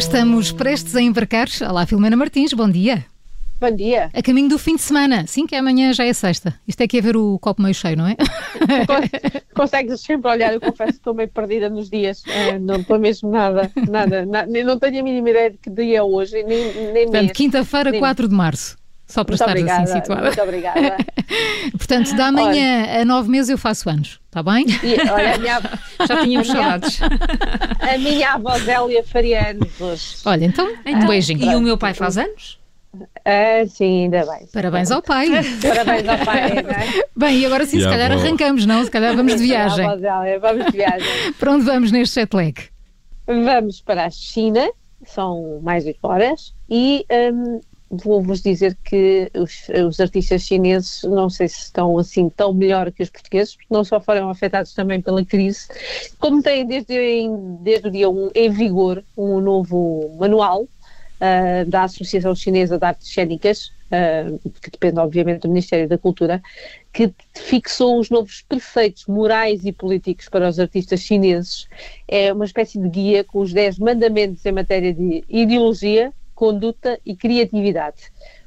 Estamos prestes a embarcar. Olá, Filomena Martins, bom dia. Bom dia. A caminho do fim de semana. Sim, que amanhã já é sexta. Isto é que é ver o copo meio cheio, não é? Consegues sempre olhar, eu confesso que estou meio perdida nos dias. É, não estou mesmo nada, nada, nada, Não tenho a mínima ideia de que dia é hoje, nem, nem Portanto, quinta-feira, 4 de março. Só para estar assim situada. Muito obrigada. Portanto, da manhã olha, a nove meses eu faço anos, está bem? E, olha, minha, Já tínhamos saudades. A minha avó Zélia faria anos hoje. Olha, então, então um beijinho. E o meu pai faz anos? Ah, sim, ainda bem. Parabéns ao pai. Parabéns ao pai, não é? Bem, e agora sim, e se calhar avó? arrancamos, não? Se calhar vamos de viagem. Zélia, vamos de viagem. para onde vamos neste jet lag? Vamos para a China, são mais 8 horas, e um, vou-vos dizer que os, os, artistas chineses não sei se estão assim tão melhor que os portugueses, porque não só foram afetados também pela crise, como têm desde, desde o dia 1 em vigor um novo manual uh, da Associação Chinesa de Artes Cênicas, uh, que depende obviamente do Ministério da Cultura, que fixou os novos preceitos morais e políticos para os artistas chineses. É uma espécie de guia com os 10 mandamentos em matéria de ideologia, conduta e criatividade.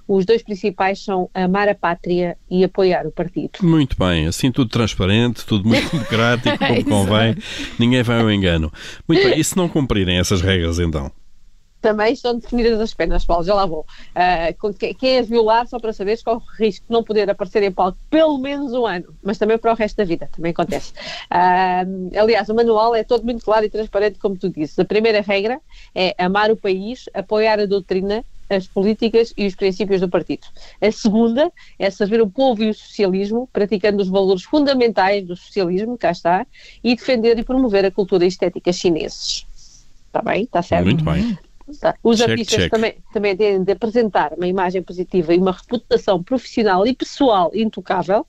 Os dois principais são amar a pátria e apoiar o partido. Muito bem, assim tudo transparente, tudo muito democrático, como convém, ninguém vai ao engano. Muito bem, e se não cumprirem essas regras então? Também estão definidas as penas, Paulo, já lá vou. Uh, quem as violar, só para saberes, corre o risco de não poder aparecer em palco pelo menos um ano, mas também para o resto da vida, também acontece. Uh, aliás, o manual é todo muito claro e transparente, como tu disse. A primeira regra é amar o país, apoiar a doutrina, as políticas e os princípios do partido. A segunda é servir o povo e o socialismo, praticando os valores fundamentais do socialismo, cá está, e defender e promover a cultura estética chineses. Está bem? Está certo? Muito bem. Os check, artistas check. Também, também têm de apresentar uma imagem positiva e uma reputação profissional e pessoal intocável,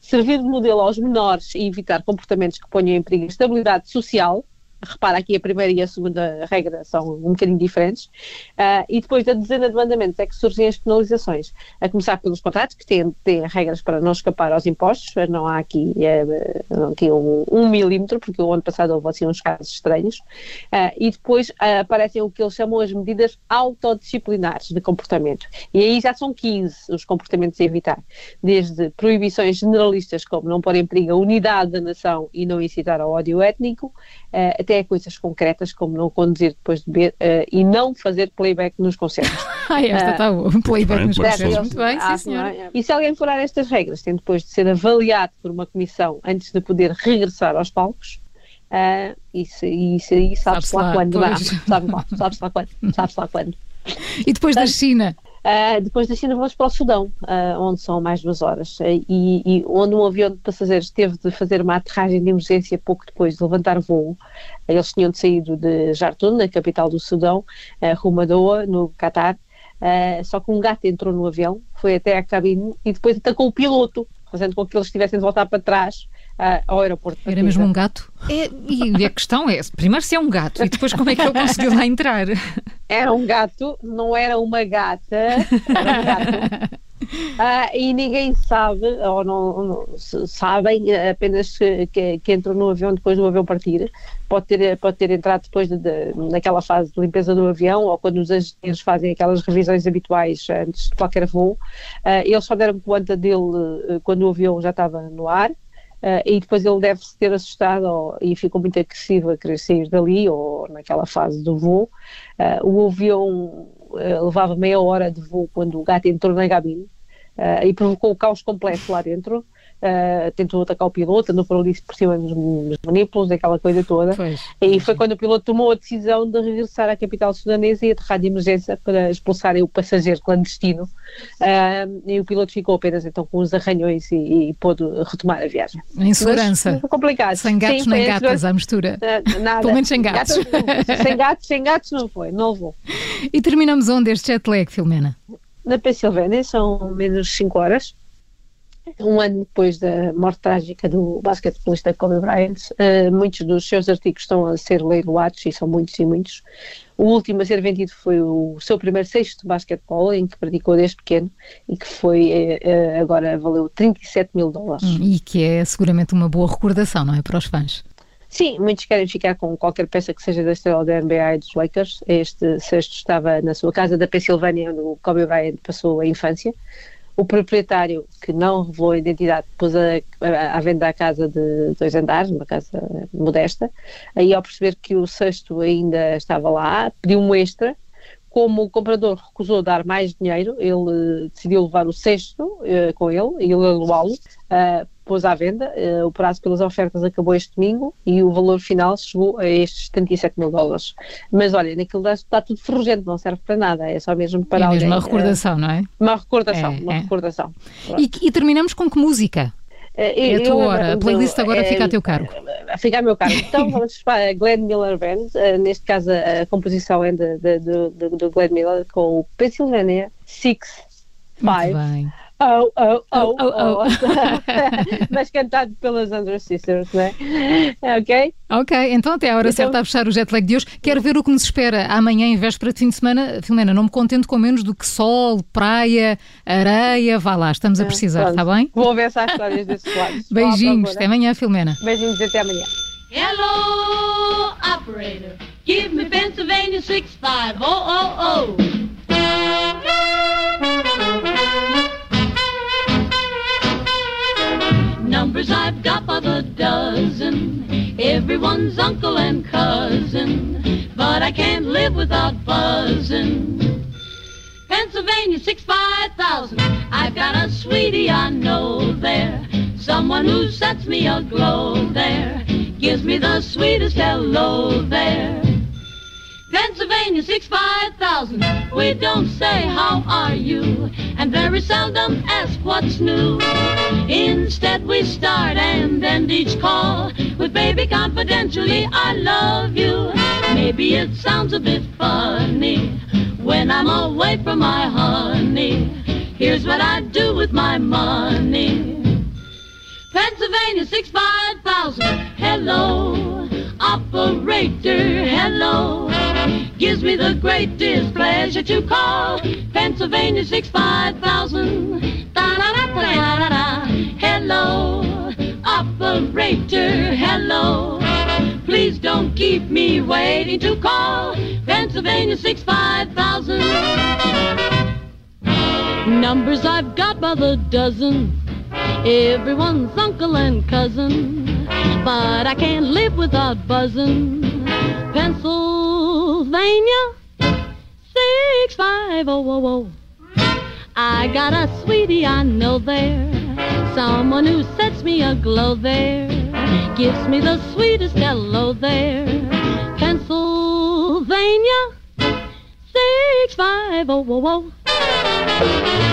servir de modelo aos menores e evitar comportamentos que ponham em perigo a estabilidade social, repara aqui a primeira e a segunda regra são um bocadinho diferentes, uh, e depois da dezena de mandamentos é que surgem as penalizações, a começar pelos contratos, que têm, têm regras para não escapar aos impostos, não há aqui, é, não aqui um, um, milímetro, porque o ano passado houve assim uns casos estranhos, uh, e depois uh, aparecem o que eles chamam as medidas autodisciplinares de comportamento, e aí já são 15 os comportamentos a evitar, desde proibições generalistas como não pôr em perigo a unidade da nação e não incitar ao ódio étnico, uh, até coisas concretas como não conduzir depois de beber uh, e não fazer playback nos concertos. ah, esta está uh, boa. Playback nos concertos. Muito bem, sim, senhora. E se alguém furar estas regras, tem depois de ser avaliado por uma comissão antes de poder regressar aos palcos, uh, isso, isso, isso sabe-se lá, lá, quando. Sabe-se lá, sabe lá quando. Sabe-se lá quando. E depois da China? Uh, depois da China vamos para o Sudão, uh, onde são mais duas horas, uh, e, e, onde um avião de passageiros teve de fazer uma aterragem de emergência pouco depois de levantar voo. eles tinham de saído de Jartum, na capital do Sudão, rumo a Doha, no Catar, só que um gato entrou no avião, foi até a cabine e depois atacou o piloto, fazendo com que eles tivessem de voltar para trás uh, ao aeroporto. Era mesmo um gato? É, e a questão é, primeiro se é um gato e depois como é que ele conseguiu lá entrar? Era um gato, não era uma gata, era um gato. Uh, e ninguém sabe, ou não, não sabem apenas que, que, entrou no avião depois do avião partir. Pode ter, pode ter entrado depois de, de, naquela fase de limpeza do avião ou quando os engenheiros fazem aquelas revisões habituais antes de qualquer voo. Uh, eles só deram conta dele uh, quando o avião já estava no ar. Uh, e depois ele deve-se ter assustado ou, e ficou muito agressivo a querer sair dali ou naquela fase do voo. Uh, o avião uh, levava meia hora de voo quando o gato entrou na cabine e provocou o caos completo lá dentro uh, tentou atacar o piloto, andou por ali por cima dos, dos manipulos, aquela coisa toda. Pois, e foi quando o piloto tomou a decisão de regressar à capital sudanesa e aterrar de emergência para expulsar o passageiro clandestino. Uh, e o piloto ficou apenas então com os arranhões e, e pôde retomar a viagem. Em segurança. foi complicado. Sem gatos Sim, nem gatas à mistura. Uh, nada. Pelo menos sem gatos. gatos sem gatos, sem gatos não foi, não levou. E terminamos onde este jet lag, Filomena? Na Pensilvânia, são menos 5 horas um ano depois da morte trágica do basquetebolista Kobe Bryant, uh, muitos dos seus artigos estão a ser leiloados, e são muitos e muitos. O último a ser vendido foi o seu primeiro sexto de basquetebol, em que praticou desde pequeno, e que foi, uh, agora valeu 37 mil dólares. Hum, e que é seguramente uma boa recordação, não é, para os fãs? Sim, muitos querem ficar com qualquer peça que seja da estrela da NBA e dos Lakers. Este sexto estava na sua casa da Pensilvânia, onde o Kobe Bryant passou a infância. O proprietário, que não revelou a identidade, pôs a, a, à venda a casa de dois andares, uma casa modesta. Aí, ao perceber que o sexto ainda estava lá, pediu um extra. Como o comprador recusou dar mais dinheiro, ele uh, decidiu levar o sexto uh, com ele e aluá-lo. Uh, pôs à venda. Uh, o prazo pelas ofertas acabou este domingo e o valor final chegou a estes 77 mil dólares. Mas olha, naquilo está tudo ferrugente, não serve para nada, é só mesmo para é alguém. mesmo uma recordação, uh, não é? Uma recordação, é, uma é. recordação. E, e, terminamos com que música? É a tua hora, a playlist agora fica a teu cargo. Fica a meu cargo. Então vamos para a Glenn Miller Band, neste caso a, composição é do Glenn Miller com o Pennsylvania Six Five. Muito bem. Oh, oh, oh, oh, oh. Mas cantado pelas Under Sisters, não é? Ok? Ok, então até a hora então... certa a fechar o jet lag de hoje. Quero ver o que nos espera amanhã em véspera de fim de semana. Filomena, não me contento com menos do que sol, praia, areia. Vá lá, estamos a precisar, está bem? Vou ver há histórias desses lados. Beijinhos, até amanhã, Filomena. Beijinhos, até amanhã. Hello, operator. Give me Pennsylvania 65. Oh, oh, oh. Everyone's uncle and cousin, but I can't live without buzzing. Pennsylvania, six five thousand. I've got a sweetie I know there, someone who sets me aglow there, gives me the sweetest hello there. Pennsylvania, six five thousand. We don't say how are you, and very seldom ask what's new. Instead, we start and end each call baby confidentially, I love you. Maybe it sounds a bit funny when I'm away from my honey. Here's what I do with my money. Pennsylvania, six five thousand. Hello, operator. Hello gives me the greatest pleasure to call Pennsylvania six five thousand. Hello, operator. Hello. Please don't keep me waiting to call Pennsylvania six five thousand. Numbers I've got by the dozen. Everyone's uncle and cousin, but I can't live without buzzing. Pennsylvania, six five oh oh oh. I got a sweetie I know there, someone who sets me aglow there, gives me the sweetest hello there. Pennsylvania, six five oh, oh, oh.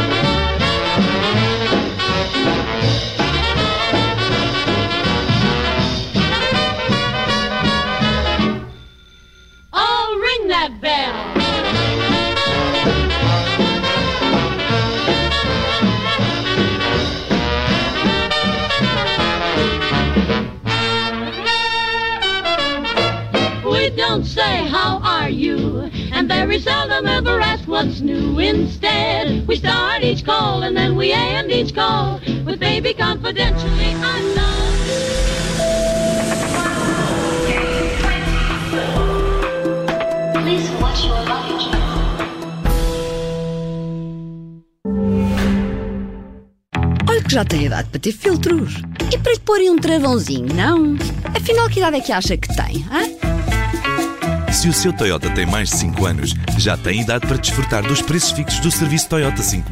Don't say how are you, and very seldom ever ask what's new. Instead, we start each call and then we end each call with baby confidentially. I love you. que já tem idade para ter filtros. E para lhe porem um travãozinho, não? Afinal, que idade é que acha que tem, hã? Se o seu Toyota tem mais de 5 anos, já tem idade para desfrutar dos preços fixos do serviço Toyota 5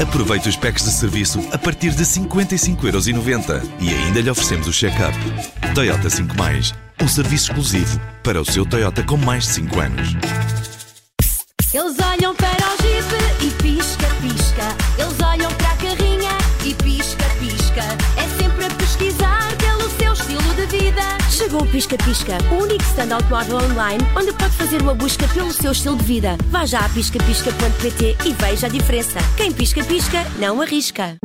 Aproveite os packs de serviço a partir de 55,90€ e ainda lhe oferecemos o check-up. Toyota 5 um serviço exclusivo para o seu Toyota com mais de 5 anos. Eles olham para o Jeep e pisca-pisca. Eles olham para O Pisca Pisca, o único stand automóvel online onde pode fazer uma busca pelo seu estilo de vida. Vá já a piscapisca.pt e veja a diferença. Quem pisca-pisca, não arrisca.